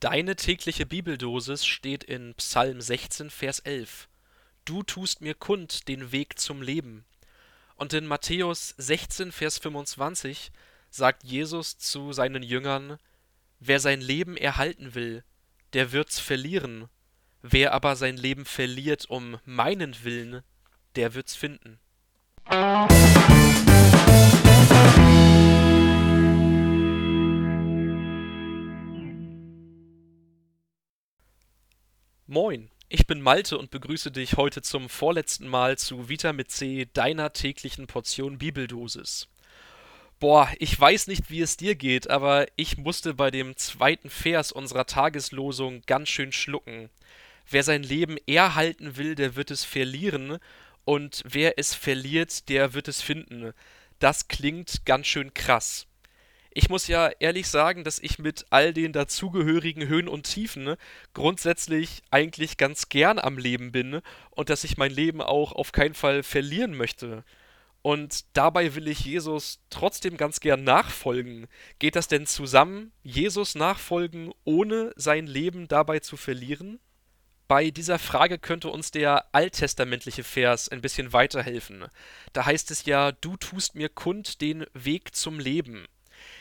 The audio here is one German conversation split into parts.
Deine tägliche Bibeldosis steht in Psalm 16, Vers 11. Du tust mir kund den Weg zum Leben. Und in Matthäus 16, Vers 25 sagt Jesus zu seinen Jüngern, Wer sein Leben erhalten will, der wird's verlieren. Wer aber sein Leben verliert um meinen Willen, der wird's finden. Moin, ich bin Malte und begrüße dich heute zum vorletzten Mal zu Vitamin C, deiner täglichen Portion Bibeldosis. Boah, ich weiß nicht, wie es dir geht, aber ich musste bei dem zweiten Vers unserer Tageslosung ganz schön schlucken. Wer sein Leben erhalten will, der wird es verlieren, und wer es verliert, der wird es finden. Das klingt ganz schön krass. Ich muss ja ehrlich sagen, dass ich mit all den dazugehörigen Höhen und Tiefen ne, grundsätzlich eigentlich ganz gern am Leben bin und dass ich mein Leben auch auf keinen Fall verlieren möchte. Und dabei will ich Jesus trotzdem ganz gern nachfolgen. Geht das denn zusammen, Jesus nachfolgen, ohne sein Leben dabei zu verlieren? Bei dieser Frage könnte uns der alttestamentliche Vers ein bisschen weiterhelfen. Da heißt es ja, du tust mir kund den Weg zum Leben.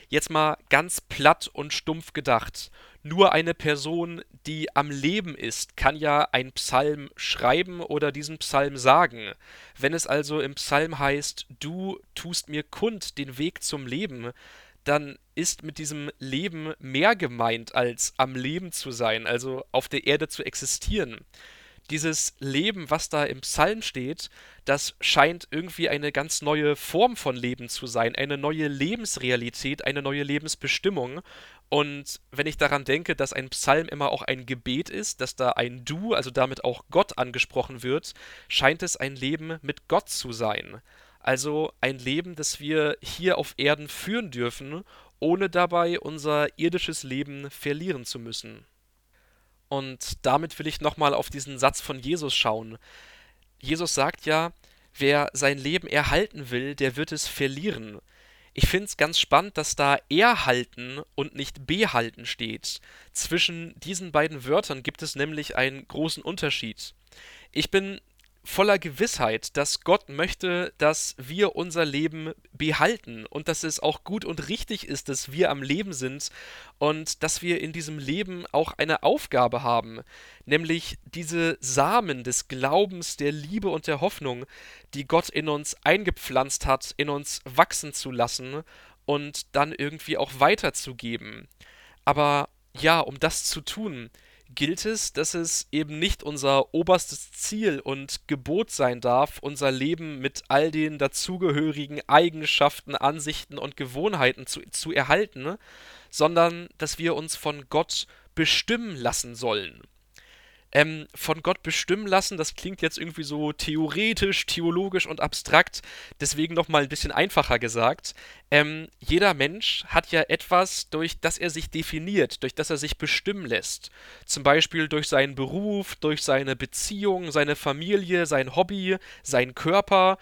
Jetzt mal ganz platt und stumpf gedacht. Nur eine Person, die am Leben ist, kann ja einen Psalm schreiben oder diesen Psalm sagen. Wenn es also im Psalm heißt, du tust mir kund den Weg zum Leben, dann ist mit diesem Leben mehr gemeint als am Leben zu sein, also auf der Erde zu existieren dieses Leben, was da im Psalm steht, das scheint irgendwie eine ganz neue Form von Leben zu sein, eine neue Lebensrealität, eine neue Lebensbestimmung. Und wenn ich daran denke, dass ein Psalm immer auch ein Gebet ist, dass da ein Du, also damit auch Gott angesprochen wird, scheint es ein Leben mit Gott zu sein. Also ein Leben, das wir hier auf Erden führen dürfen, ohne dabei unser irdisches Leben verlieren zu müssen. Und damit will ich nochmal auf diesen Satz von Jesus schauen. Jesus sagt ja, wer sein Leben erhalten will, der wird es verlieren. Ich finde es ganz spannend, dass da erhalten und nicht behalten steht. Zwischen diesen beiden Wörtern gibt es nämlich einen großen Unterschied. Ich bin voller Gewissheit, dass Gott möchte, dass wir unser Leben behalten und dass es auch gut und richtig ist, dass wir am Leben sind und dass wir in diesem Leben auch eine Aufgabe haben, nämlich diese Samen des Glaubens, der Liebe und der Hoffnung, die Gott in uns eingepflanzt hat, in uns wachsen zu lassen und dann irgendwie auch weiterzugeben. Aber ja, um das zu tun, gilt es, dass es eben nicht unser oberstes Ziel und Gebot sein darf, unser Leben mit all den dazugehörigen Eigenschaften, Ansichten und Gewohnheiten zu, zu erhalten, sondern dass wir uns von Gott bestimmen lassen sollen ähm, von Gott bestimmen lassen. Das klingt jetzt irgendwie so theoretisch, theologisch und abstrakt. Deswegen nochmal ein bisschen einfacher gesagt. Ähm, jeder Mensch hat ja etwas, durch das er sich definiert, durch das er sich bestimmen lässt. Zum Beispiel durch seinen Beruf, durch seine Beziehung, seine Familie, sein Hobby, seinen Körper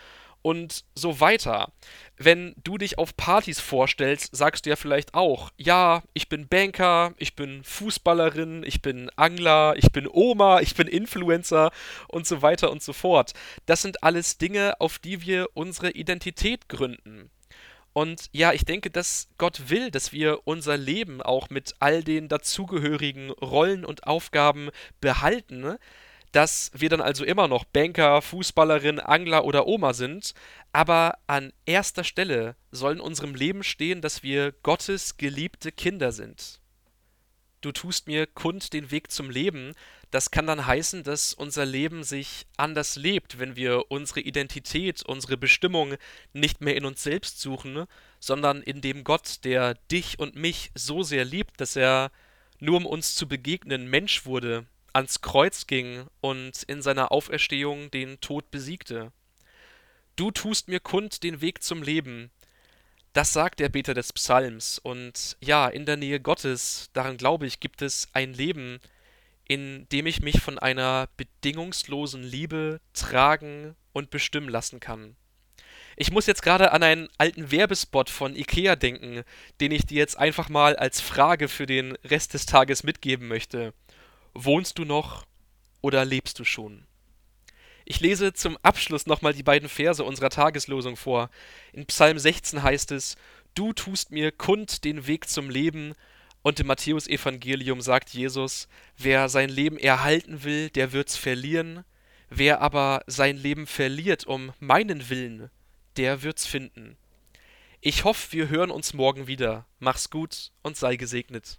und so weiter. Wenn du dich auf Partys vorstellst, sagst du ja vielleicht auch, ja, ich bin Banker, ich bin Fußballerin, ich bin Angler, ich bin Oma, ich bin Influencer und so weiter und so fort. Das sind alles Dinge, auf die wir unsere Identität gründen. Und ja, ich denke, dass Gott will, dass wir unser Leben auch mit all den dazugehörigen Rollen und Aufgaben behalten, dass wir dann also immer noch Banker, Fußballerin, Angler oder Oma sind, aber an erster Stelle soll in unserem Leben stehen, dass wir Gottes geliebte Kinder sind. Du tust mir kund den Weg zum Leben, das kann dann heißen, dass unser Leben sich anders lebt, wenn wir unsere Identität, unsere Bestimmung nicht mehr in uns selbst suchen, sondern in dem Gott, der dich und mich so sehr liebt, dass er nur um uns zu begegnen Mensch wurde, ans Kreuz ging und in seiner Auferstehung den Tod besiegte. Du tust mir kund den Weg zum Leben. Das sagt der Beter des Psalms. Und ja, in der Nähe Gottes, daran glaube ich, gibt es ein Leben, in dem ich mich von einer bedingungslosen Liebe tragen und bestimmen lassen kann. Ich muss jetzt gerade an einen alten Werbespot von Ikea denken, den ich dir jetzt einfach mal als Frage für den Rest des Tages mitgeben möchte. Wohnst du noch oder lebst du schon? Ich lese zum Abschluss nochmal die beiden Verse unserer Tageslosung vor. In Psalm 16 heißt es, Du tust mir kund den Weg zum Leben, und im Matthäusevangelium sagt Jesus, wer sein Leben erhalten will, der wird's verlieren, wer aber sein Leben verliert um meinen Willen, der wird's finden. Ich hoffe, wir hören uns morgen wieder. Mach's gut und sei gesegnet.